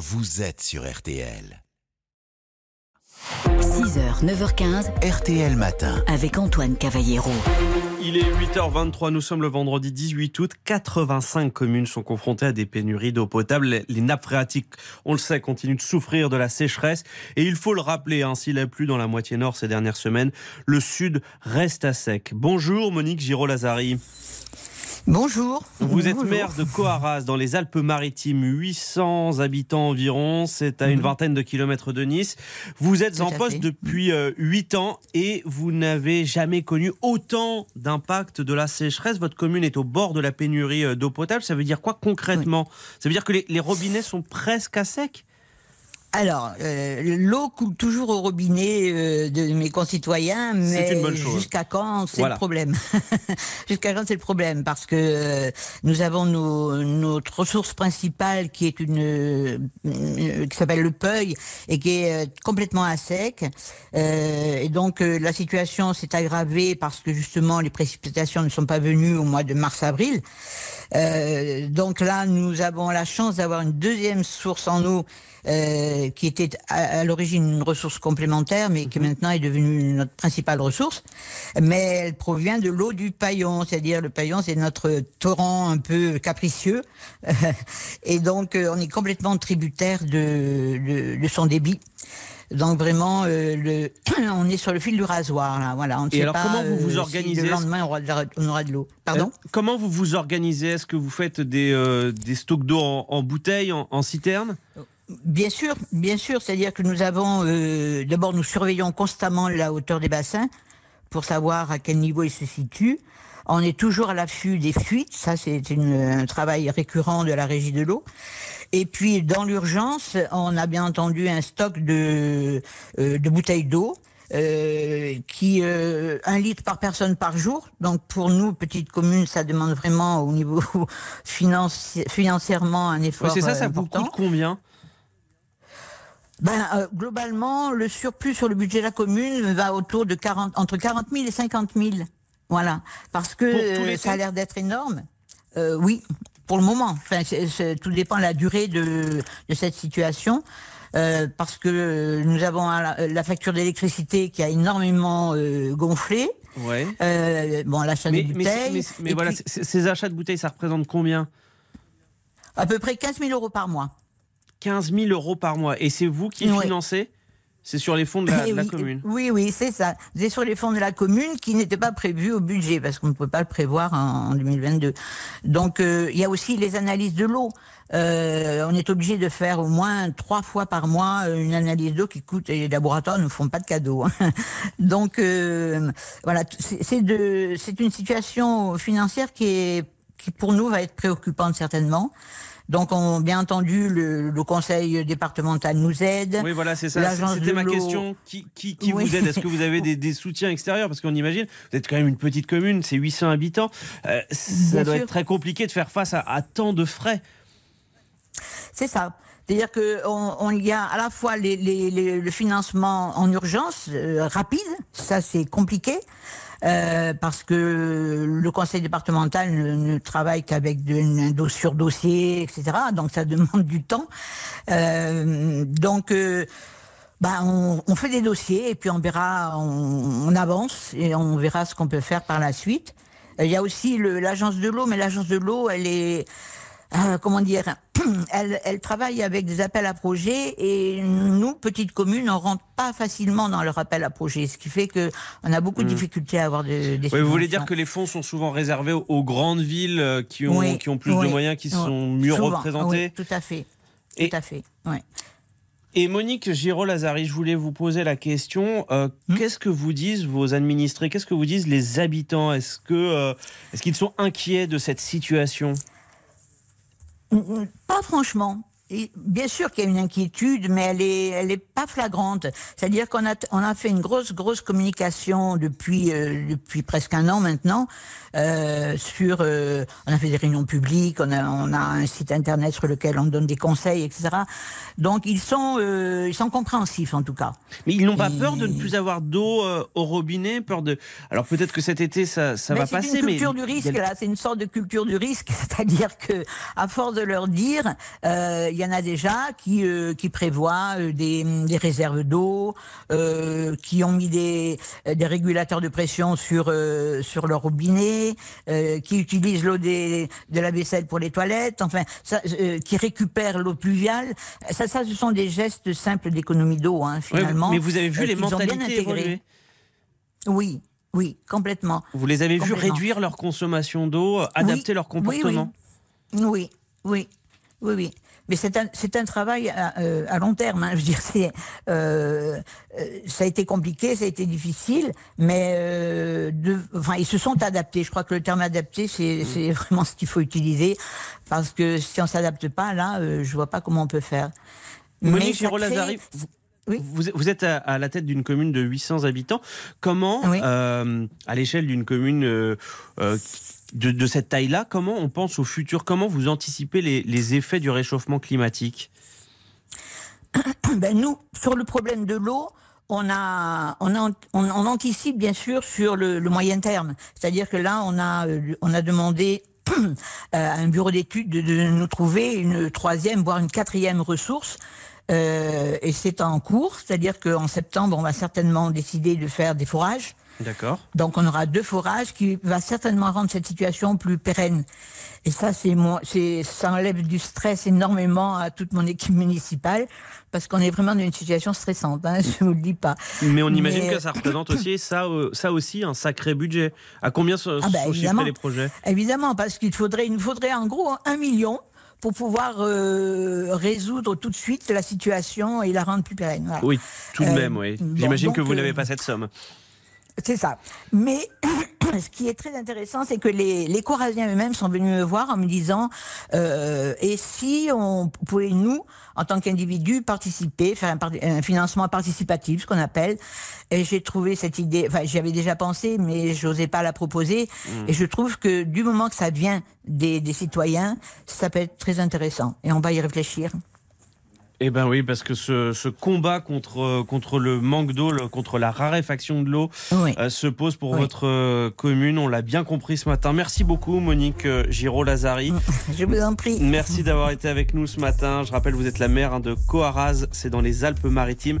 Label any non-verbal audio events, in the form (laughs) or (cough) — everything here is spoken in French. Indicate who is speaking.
Speaker 1: vous êtes sur RTL.
Speaker 2: 6h, 9h15,
Speaker 1: RTL Matin.
Speaker 2: avec Antoine Cavallero.
Speaker 3: Il est 8h23, nous sommes le vendredi 18 août. 85 communes sont confrontées à des pénuries d'eau potable. Les nappes phréatiques, on le sait, continuent de souffrir de la sécheresse. Et il faut le rappeler, hein, s'il a plu dans la moitié nord ces dernières semaines, le sud reste à sec. Bonjour Monique Giraud-Lazari.
Speaker 4: Bonjour.
Speaker 3: Vous êtes
Speaker 4: Bonjour.
Speaker 3: maire de Coarras, dans les Alpes-Maritimes, 800 habitants environ, c'est à une vingtaine de kilomètres de Nice. Vous êtes
Speaker 4: Mhm. Tout
Speaker 3: en poste
Speaker 4: fait.
Speaker 3: depuis euh, 8 ans et vous n'avez jamais connu autant d'impact de la sécheresse. Votre commune est au bord de la pénurie euh, d'eau potable. Ça veut dire quoi concrètement? Ça veut dire que les, les robinets sont presque à sec?
Speaker 4: Alors, euh, l'eau coule toujours au robinet euh, de mes concitoyens, mais jusqu'à quand c'est
Speaker 3: Voilà.
Speaker 4: le problème (laughs) Jusqu'à quand c'est le problème Parce que euh, nous avons nos- notre ressource principale qui est une euh, qui s'appelle le Peuil et qui est euh, complètement à sec. Euh, et donc euh, la situation s'est aggravée parce que justement les précipitations ne sont pas venues au mois de mars-avril. Euh, donc là, nous avons la chance d'avoir une deuxième source en eau euh, qui était à, à l'origine une ressource complémentaire, mais qui maintenant est devenue notre principale ressource. Mais elle provient de l'eau du paillon, c'est-à-dire le paillon, c'est notre torrent un peu capricieux, (laughs) et donc euh, on est complètement tributaire de, de, de son débit. Donc vraiment, euh, le, (clears throat) on est sur le fil du rasoir là. Voilà. On ne
Speaker 3: Et
Speaker 4: sait
Speaker 3: alors,
Speaker 4: pas,
Speaker 3: comment vous vous
Speaker 4: euh,
Speaker 3: organisez
Speaker 4: Si le lendemain on aura de, l'eau. Pardon.
Speaker 3: Euh, Comment vous vous organisez? Est-ce que vous faites des, des stocks d'eau en, en bouteilles, en, en citernes
Speaker 4: Bien sûr, bien sûr. C'est-à-dire que nous avons, euh, d'abord, nous surveillons constamment la hauteur des bassins pour savoir à quel niveau ils se situent. On est toujours à l'affût des fuites. Ça, c'est un travail récurrent de la régie de l'eau. Et puis, dans l'urgence, on a bien entendu un stock de, euh, de bouteilles d'eau. euh, qui euh, un litre par personne par jour. Donc pour nous, petite commune, ça demande vraiment au niveau (laughs) financi- financièrement un
Speaker 3: Oui,
Speaker 4: effort
Speaker 3: c'est ça,
Speaker 4: euh,
Speaker 3: ça vous
Speaker 4: important.
Speaker 3: coûte combien?
Speaker 4: Ben, euh, globalement, le surplus sur le budget de la commune va autour de 40, entre 40 000 et 50 000. Voilà. Parce que euh, ça a l'air d'être énorme. Euh, oui, pour le moment. Enfin, tout dépend de la durée de, de cette situation. Euh, parce que nous avons la, la facture d'électricité qui a énormément euh, gonflé.
Speaker 3: Ouais.
Speaker 4: Bon, l'achat
Speaker 3: mais,
Speaker 4: bouteilles.
Speaker 3: mais- voilà,
Speaker 4: puis
Speaker 3: ces achats de bouteilles, ça représente combien?
Speaker 4: À peu près 15 000 euros par mois.
Speaker 3: 15 000 euros par mois. Et c'est vous qui
Speaker 4: Oui.
Speaker 3: financez? C'est sur les fonds de la,
Speaker 4: Eh
Speaker 3: de la
Speaker 4: oui,
Speaker 3: commune
Speaker 4: Oui, oui, c'est ça. C'est sur les fonds de la commune qui n'étaient pas prévus au budget parce qu'on ne pouvait pas le prévoir en, en 2022. Donc euh, il y a aussi les analyses de l'eau. Euh, on est obligé de faire au moins trois fois par mois euh, une analyse d'eau qui coûte. Et les laboratoires ne font pas de cadeaux. hein. (laughs) Donc euh, voilà, c'est une situation financière qui est qui pour nous va être préoccupante certainement. Donc, on, bien entendu, le, le conseil départemental nous aide.
Speaker 3: Oui, voilà, c'est ça. C'était ma question. Qui, qui, qui
Speaker 4: Oui.
Speaker 3: vous aide? Est-ce que vous avez des, des soutiens extérieurs? Parce qu'on imagine, vous êtes quand même une petite commune, c'est 800 habitants. Euh, ça
Speaker 4: Bien
Speaker 3: doit
Speaker 4: sûr.
Speaker 3: être très compliqué de faire face à, à tant de frais.
Speaker 4: C'est ça. C'est-à-dire que on, on y a à la fois le financement en urgence euh, rapide, ça c'est compliqué. euh, parce que le conseil départemental ne, travaille qu'avec dos sur dossier, etc. Donc ça (laughs) demande du temps. Euh, donc bah, on, fait des dossiers et puis on verra, on, avance et on verra ce qu'on peut faire par la suite. Il y a aussi l'agence de l'eau, mais l'agence de l'eau, elle est euh, comment dire, (clears throat) elle, elle travaille avec des appels à projets et nous, petites communes, on rentre pas facilement dans leur appel à projets, ce qui fait que on a beaucoup de difficultés à avoir de, des
Speaker 3: Hmm. Oui, vous voulez dire que les fonds sont souvent réservés aux, aux grandes villes euh, qui ont,
Speaker 4: Oui,
Speaker 3: qui ont plus de moyens, qui
Speaker 4: oui.
Speaker 3: sont mieux
Speaker 4: Souvent,
Speaker 3: représentées
Speaker 4: tout à fait,
Speaker 3: Et-
Speaker 4: tout à fait. Ouais.
Speaker 3: Et Monique Giraud-Lazari, je voulais vous poser la question euh,
Speaker 4: Hmm
Speaker 3: qu'est-ce que vous disent vos administrés Qu'est-ce que vous disent les habitants? Est-ce que euh, est-ce qu'ils sont inquiets de cette situation?
Speaker 4: Pas franchement. Bien sûr qu'il y a une inquiétude, mais elle est, elle est pas flagrante. C'est-à-dire qu'on a, on a fait une grosse, grosse communication depuis, euh, depuis presque un an maintenant euh, sur. euh, on a fait des réunions publiques, on a, on a un site internet sur lequel on donne des conseils, etc. Donc ils sont, ils sont compréhensifs en tout cas.
Speaker 3: Mais ils n'ont pas
Speaker 4: Et-
Speaker 3: peur de ne plus avoir d'eau au robinet, peur de. Alors peut-être que cet été ça, ça va
Speaker 4: c'est
Speaker 3: passer,
Speaker 4: une
Speaker 3: mais
Speaker 4: culture du risque là, c'est une sorte de culture du risque, (laughs) c'est-à-dire que à force de leur dire, euh, y en a déjà qui, euh, qui prévoient euh, des, des réserves d'eau, euh, qui ont mis des, des régulateurs de pression sur, euh, sur leur robinet, euh, qui utilisent l'eau de la vaisselle pour les toilettes, enfin, ça, qui récupèrent l'eau pluviale. Ça, ça, ce sont des gestes simples d'économie d'eau, hein,
Speaker 3: Ouais,
Speaker 4: finalement.
Speaker 3: mais vous avez vu les mentalités évoluer?
Speaker 4: Oui, oui, complètement.
Speaker 3: Vous les avez vus réduire leur consommation d'eau, adapter
Speaker 4: Oui,
Speaker 3: leur
Speaker 4: oui, oui.
Speaker 3: comportement?
Speaker 4: Oui, oui, oui, oui. Mais c'est un, c'est un travail à, euh, à long terme. hein. Je veux dire, c'est, euh, euh, ça a été compliqué, ça a été difficile, mais euh, de, enfin, ils se sont adaptés. Je crois que le terme adapté, c'est, c'est vraiment ce qu'il faut utiliser, parce que si on s'adapte pas, là, euh, je vois pas comment on peut faire.
Speaker 3: Monique Giraud-Lazari,
Speaker 4: Oui.
Speaker 3: Vous, vous êtes à, à la tête d'une commune de 800 habitants. Comment,
Speaker 4: Oui.
Speaker 3: euh, à l'échelle d'une commune euh, euh, de, cette taille-là, comment on pense au futur? Comment vous anticipez les, effets du réchauffement climatique? (coughs)
Speaker 4: Ben nous, sur le problème de l'eau, on a, on, anticipe bien sûr sur le, moyen terme. C'est-à-dire que là, on a, euh, on a demandé (coughs) euh, à un bureau d'études de, de nous trouver une troisième, voire une quatrième ressource. Euh, et c'est en cours, c'est-à-dire qu'en septembre, on va certainement décider de faire des forages.
Speaker 3: D'accord.
Speaker 4: Donc on aura deux forages qui va certainement rendre cette situation plus pérenne. Et ça, c'est moi, c'est ça enlève du stress énormément à toute mon équipe municipale parce qu'on est vraiment dans une situation stressante. Hein, (laughs) je vous le dis pas.
Speaker 3: Mais on imagine
Speaker 4: Mais-
Speaker 3: que ça représente aussi ça, euh, ça aussi un sacré budget. À combien
Speaker 4: Ah bah,
Speaker 3: sont
Speaker 4: évidemment.
Speaker 3: chiffrés les projets?
Speaker 4: Évidemment, parce qu'il faudrait, il nous faudrait en gros un million pour pouvoir euh, résoudre tout de suite la situation et la rendre plus pérenne. Voilà.
Speaker 3: Oui, tout de
Speaker 4: Euh,
Speaker 3: même, oui.
Speaker 4: bon,
Speaker 3: J'imagine que vous
Speaker 4: euh,
Speaker 3: n'avez pas cette somme.
Speaker 4: C'est ça. Mais (clears throat) ce qui est très intéressant, c'est que les, les Corasiens eux-mêmes sont venus me voir en me disant euh, et si on pouvait nous, en tant qu'individus, participer, faire un, financement participatif, ce qu'on appelle. Et j'ai trouvé cette idée. Enfin, j'y avais déjà pensé, mais j'osais pas la proposer. Et je trouve que du moment que ça vient des, des citoyens, ça peut être très intéressant. Et on va y réfléchir.
Speaker 3: Eh ben oui, parce que ce, ce combat contre, euh, contre le manque d'eau, contre la raréfaction de l'eau,
Speaker 4: Oui.
Speaker 3: euh, se pose pour
Speaker 4: Oui.
Speaker 3: votre euh, commune. On l'a bien compris ce matin. Merci beaucoup, Monique euh, Giraud-Lazari. (laughs)
Speaker 4: Je vous en prie.
Speaker 3: Merci d'avoir été avec nous ce matin. Je rappelle, vous êtes la maire hein, de Coaraz, c'est dans les Alpes-Maritimes.